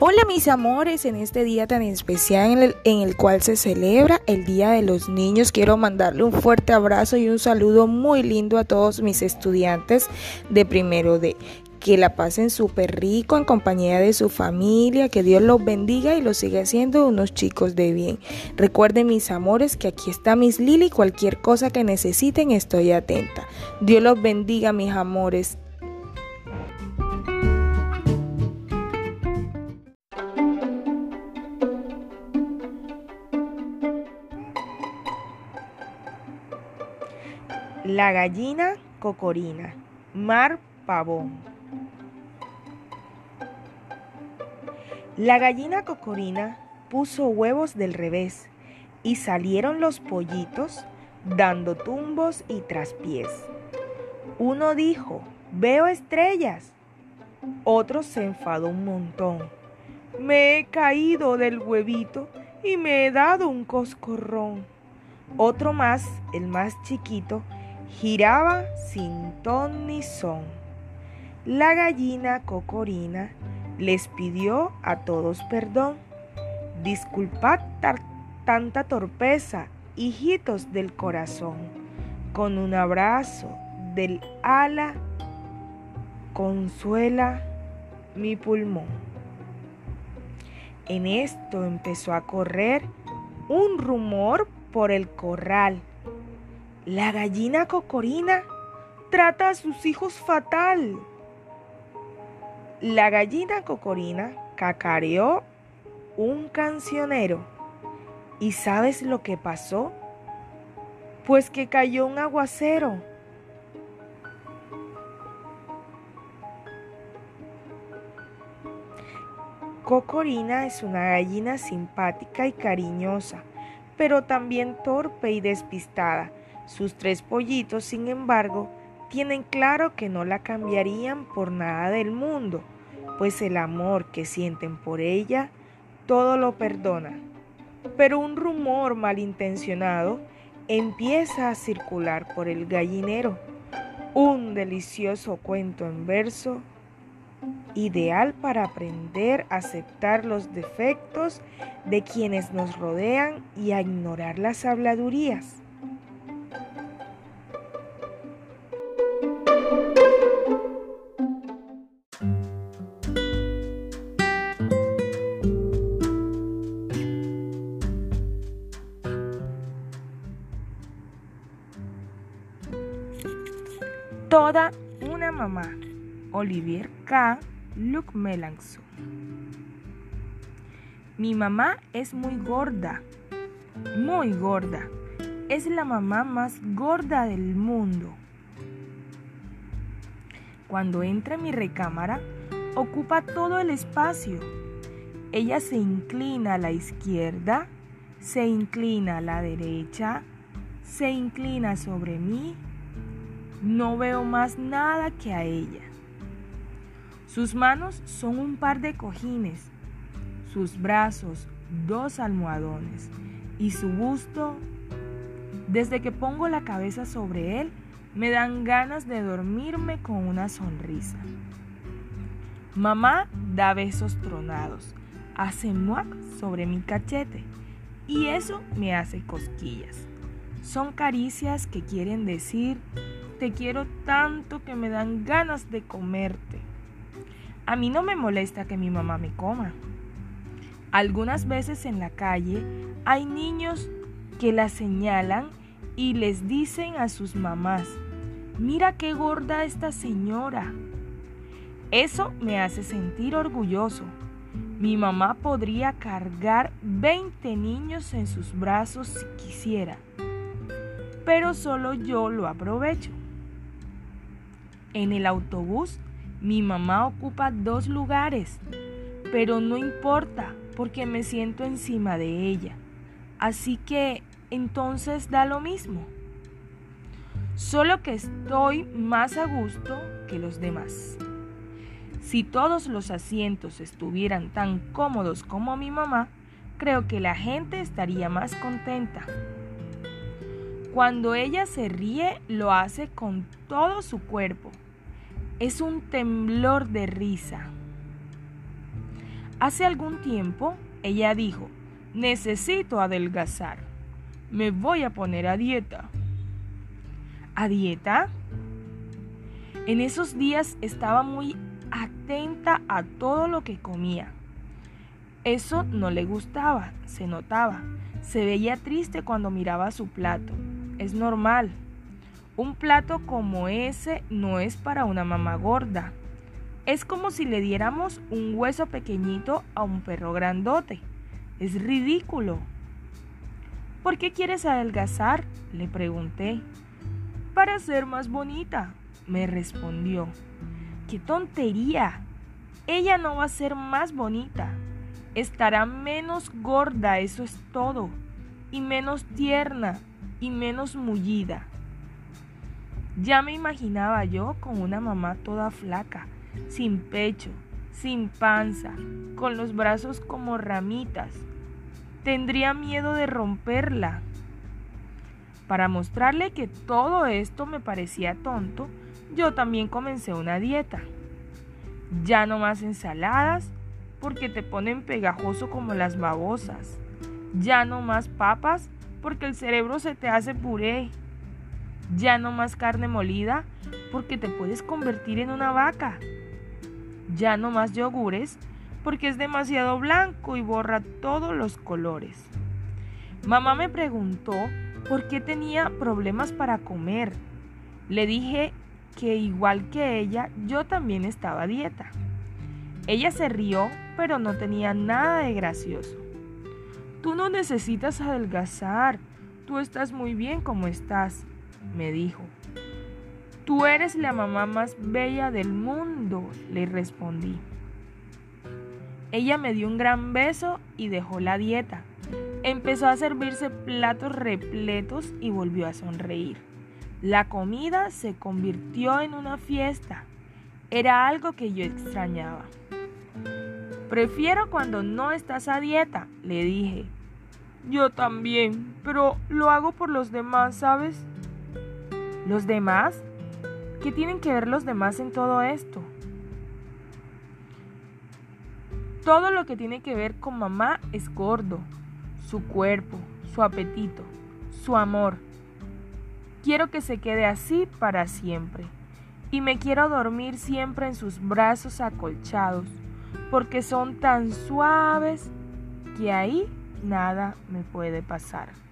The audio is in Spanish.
Hola mis amores, en este día tan especial en el, en el, cual se celebra el Día de los Niños, quiero mandarle un fuerte abrazo y un saludo muy lindo a todos mis estudiantes de primero de que la pasen súper rico en compañía de su familia, que Dios los bendiga y los siga haciendo unos chicos de bien. Recuerden mis amores que aquí está Miss Lily, cualquier cosa que necesiten estoy atenta. Dios los bendiga mis amores. La gallina cocorina, Mar Pavón. La gallina cocorina puso huevos del revés y salieron los pollitos dando tumbos y traspiés. Uno dijo, veo estrellas. Otro se enfadó un montón. Me he caído del huevito y me he dado un coscorrón. Otro más, el más chiquito, giraba sin ton ni son. La gallina cocorina les pidió a todos perdón. Disculpad tanta torpeza, hijitos del corazón. Con un abrazo del ala consuela mi pulmón. En esto empezó a correr un rumor por el corral la gallina cocorina trata a sus hijos fatal. La gallina cocorina cacareó un cancionero. ¿Y sabes lo que pasó? Pues que cayó un aguacero. Cocorina es una gallina simpática y cariñosa, pero también torpe y despistada sus tres pollitos, sin embargo, tienen claro que no la cambiarían por nada del mundo, pues el amor que sienten por ella todo lo perdona. Pero un rumor malintencionado empieza a circular por el gallinero, un delicioso cuento en verso ideal para aprender a aceptar los defectos de quienes nos rodean y a ignorar las habladurías. Toda una mamá. Olivier K. Luc Melanson. Mi mamá es muy gorda, muy gorda. Es la mamá más gorda del mundo. Cuando entra en mi recámara, ocupa todo el espacio. Ella se inclina a la izquierda, se inclina a la derecha, se inclina sobre mí no veo más nada que a ella. Sus manos son un par de cojines, sus brazos dos almohadones y su busto, desde que pongo la cabeza sobre él, me dan ganas de dormirme con una sonrisa. Mamá da besos tronados, hace muac sobre mi cachete y eso me hace cosquillas. Son caricias que quieren decir te quiero tanto que me dan ganas de comerte. A mí no me molesta que mi mamá me coma. Algunas veces en la calle hay niños que la señalan y les dicen a sus mamás, mira qué gorda esta señora. Eso me hace sentir orgulloso. Mi mamá podría cargar 20 niños en sus brazos si quisiera, pero solo yo lo aprovecho. En el autobús mi mamá ocupa dos lugares, pero no importa porque me siento encima de ella. Así que entonces da lo mismo. Solo que estoy más a gusto que los demás. Si todos los asientos estuvieran tan cómodos como mi mamá, creo que la gente estaría más contenta. Cuando ella se ríe, lo hace con todo su cuerpo es un temblor de risa. Hace algún tiempo ella dijo, necesito adelgazar. Me voy a poner a dieta. ¿A dieta? En esos días estaba muy atenta a todo lo que comía. Eso no le gustaba, se notaba. Se veía triste cuando miraba su plato. Es normal. Un plato como ese no es para una mamá gorda. Es como si le diéramos un hueso pequeñito a un perro grandote. Es ridículo. ¿Por qué quieres adelgazar? Le pregunté. Para ser más bonita, me respondió. ¡Qué tontería! Ella no va a ser más bonita. Estará menos gorda, eso es todo. Y menos tierna y menos mullida. Ya me imaginaba yo con una mamá toda flaca, sin pecho, sin panza, con los brazos como ramitas. Tendría miedo de romperla. Para mostrarle que todo esto me parecía tonto, yo también comencé una dieta. Ya no más ensaladas, porque te ponen pegajoso como las babosas. Ya no más papas, porque el cerebro se te hace puré. Ya no más carne molida, porque te puedes convertir en una vaca. Ya no más yogures, porque es demasiado blanco y borra todos los colores. Mamá me preguntó por qué tenía problemas para comer. Le dije que igual que ella, yo también estaba dieta. Ella se rió, pero no tenía nada de gracioso. Tú no necesitas adelgazar, tú estás muy bien como estás, me dijo. Tú eres la mamá más bella del mundo, le respondí. Ella me dio un gran beso y dejó la dieta. Empezó a servirse platos repletos y volvió a sonreír. La comida se convirtió en una fiesta. Era algo que yo extrañaba. Prefiero cuando no estás a dieta, le dije. Yo también, pero lo hago por los demás, ¿sabes? ¿Los demás? ¿Qué tienen que ver los demás en todo esto? Todo lo que tiene que ver con mamá es gordo. Su cuerpo, su apetito, su amor. Quiero que se quede así para siempre. Y me quiero dormir siempre en sus brazos acolchados, porque son tan suaves que ahí nada me puede pasar.